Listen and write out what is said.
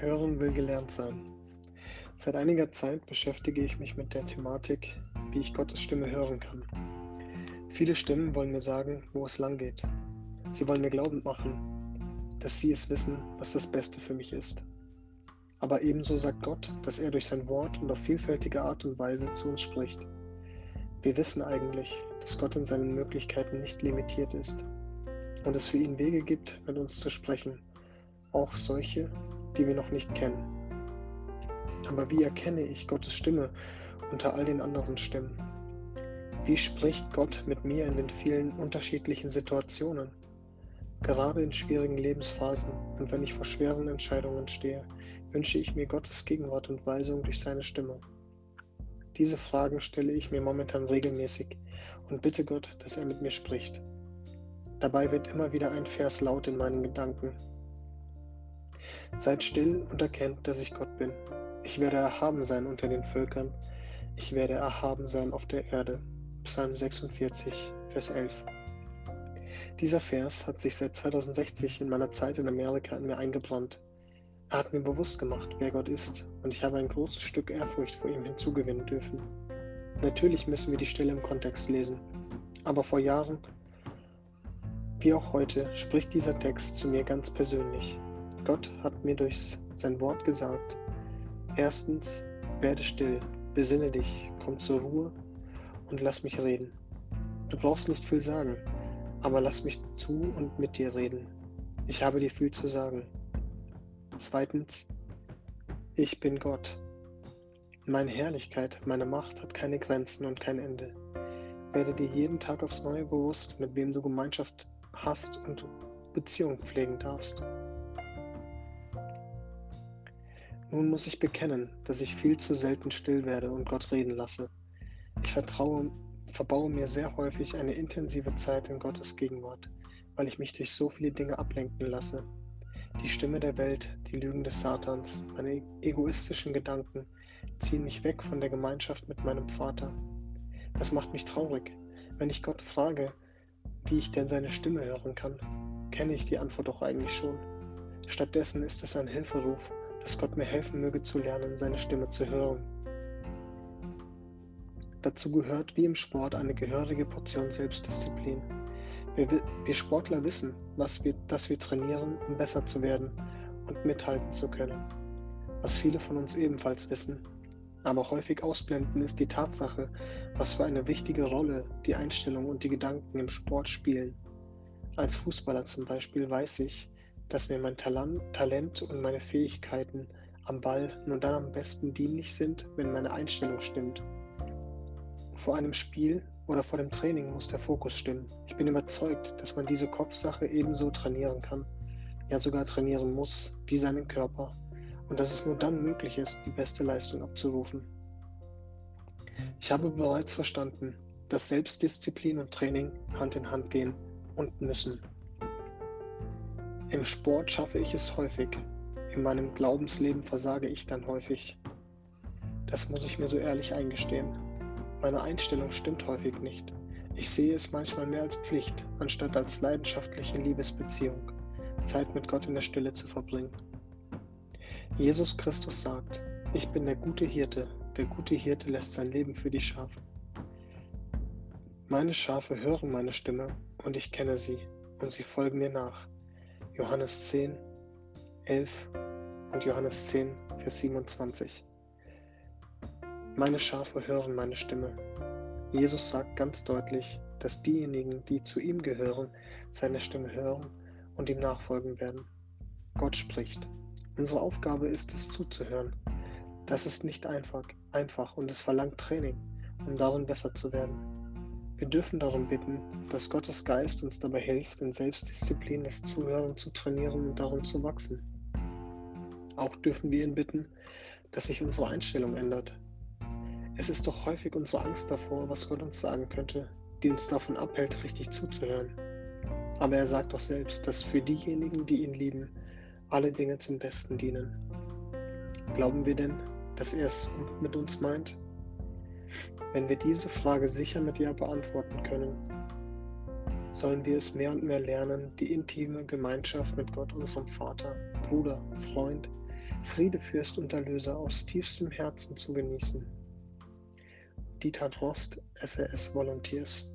Hören will gelernt sein. Seit einiger Zeit beschäftige ich mich mit der Thematik, wie ich Gottes Stimme hören kann. Viele Stimmen wollen mir sagen, wo es lang geht. Sie wollen mir glaubend machen, dass sie es wissen, was das Beste für mich ist. Aber ebenso sagt Gott, dass er durch sein Wort und auf vielfältige Art und Weise zu uns spricht. Wir wissen eigentlich, dass Gott in seinen Möglichkeiten nicht limitiert ist und es für ihn Wege gibt, mit uns zu sprechen, auch solche, die wir noch nicht kennen. Aber wie erkenne ich Gottes Stimme unter all den anderen Stimmen? Wie spricht Gott mit mir in den vielen unterschiedlichen Situationen? Gerade in schwierigen Lebensphasen und wenn ich vor schweren Entscheidungen stehe, wünsche ich mir Gottes Gegenwart und Weisung durch seine Stimme. Diese Fragen stelle ich mir momentan regelmäßig und bitte Gott, dass er mit mir spricht. Dabei wird immer wieder ein Vers laut in meinen Gedanken. Seid still und erkennt, dass ich Gott bin. Ich werde erhaben sein unter den Völkern. Ich werde erhaben sein auf der Erde. Psalm 46, Vers 11. Dieser Vers hat sich seit 2060 in meiner Zeit in Amerika in mir eingebrannt. Er hat mir bewusst gemacht, wer Gott ist, und ich habe ein großes Stück Ehrfurcht vor ihm hinzugewinnen dürfen. Natürlich müssen wir die Stelle im Kontext lesen, aber vor Jahren, wie auch heute, spricht dieser Text zu mir ganz persönlich. Gott hat mir durch sein Wort gesagt, erstens, werde still, besinne dich, komm zur Ruhe und lass mich reden. Du brauchst nicht viel sagen, aber lass mich zu und mit dir reden. Ich habe dir viel zu sagen. Zweitens, ich bin Gott. Meine Herrlichkeit, meine Macht hat keine Grenzen und kein Ende. Werde dir jeden Tag aufs Neue bewusst, mit wem du Gemeinschaft hast und Beziehung pflegen darfst. Nun muss ich bekennen, dass ich viel zu selten still werde und Gott reden lasse. Ich vertraue, verbaue mir sehr häufig eine intensive Zeit in Gottes Gegenwart, weil ich mich durch so viele Dinge ablenken lasse. Die Stimme der Welt, die Lügen des Satans, meine egoistischen Gedanken ziehen mich weg von der Gemeinschaft mit meinem Vater. Das macht mich traurig. Wenn ich Gott frage, wie ich denn seine Stimme hören kann, kenne ich die Antwort doch eigentlich schon. Stattdessen ist es ein Hilferuf dass Gott mir helfen möge zu lernen, seine Stimme zu hören. Dazu gehört wie im Sport eine gehörige Portion Selbstdisziplin. Wir, wir Sportler wissen, wir, dass wir trainieren, um besser zu werden und mithalten zu können. Was viele von uns ebenfalls wissen, aber häufig ausblenden, ist die Tatsache, was für eine wichtige Rolle die Einstellung und die Gedanken im Sport spielen. Als Fußballer zum Beispiel weiß ich, dass mir mein Talent und meine Fähigkeiten am Ball nur dann am besten dienlich sind, wenn meine Einstellung stimmt. Vor einem Spiel oder vor dem Training muss der Fokus stimmen. Ich bin überzeugt, dass man diese Kopfsache ebenso trainieren kann, ja sogar trainieren muss, wie seinen Körper, und dass es nur dann möglich ist, die beste Leistung abzurufen. Ich habe bereits verstanden, dass Selbstdisziplin und Training Hand in Hand gehen und müssen. Im Sport schaffe ich es häufig. In meinem Glaubensleben versage ich dann häufig. Das muss ich mir so ehrlich eingestehen. Meine Einstellung stimmt häufig nicht. Ich sehe es manchmal mehr als Pflicht, anstatt als leidenschaftliche Liebesbeziehung, Zeit mit Gott in der Stille zu verbringen. Jesus Christus sagt, ich bin der gute Hirte, der gute Hirte lässt sein Leben für die Schafe. Meine Schafe hören meine Stimme und ich kenne sie und sie folgen mir nach. Johannes 10, 11 und Johannes 10, Vers 27. Meine Schafe hören meine Stimme. Jesus sagt ganz deutlich, dass diejenigen, die zu ihm gehören, seine Stimme hören und ihm nachfolgen werden. Gott spricht. Unsere Aufgabe ist es zuzuhören. Das ist nicht einfach, einfach und es verlangt Training, um darin besser zu werden. Wir dürfen darum bitten, dass Gottes Geist uns dabei hilft, in Selbstdisziplin das Zuhören zu trainieren und darum zu wachsen. Auch dürfen wir ihn bitten, dass sich unsere Einstellung ändert. Es ist doch häufig unsere Angst davor, was Gott uns sagen könnte, die uns davon abhält, richtig zuzuhören. Aber er sagt doch selbst, dass für diejenigen, die ihn lieben, alle Dinge zum Besten dienen. Glauben wir denn, dass er es gut mit uns meint wenn wir diese Frage sicher mit Ja beantworten können, sollen wir es mehr und mehr lernen, die intime Gemeinschaft mit Gott, unserem Vater, Bruder, Freund, Friede, Fürst und Erlöser aus tiefstem Herzen zu genießen. Dieter Drost, SAS Volunteers.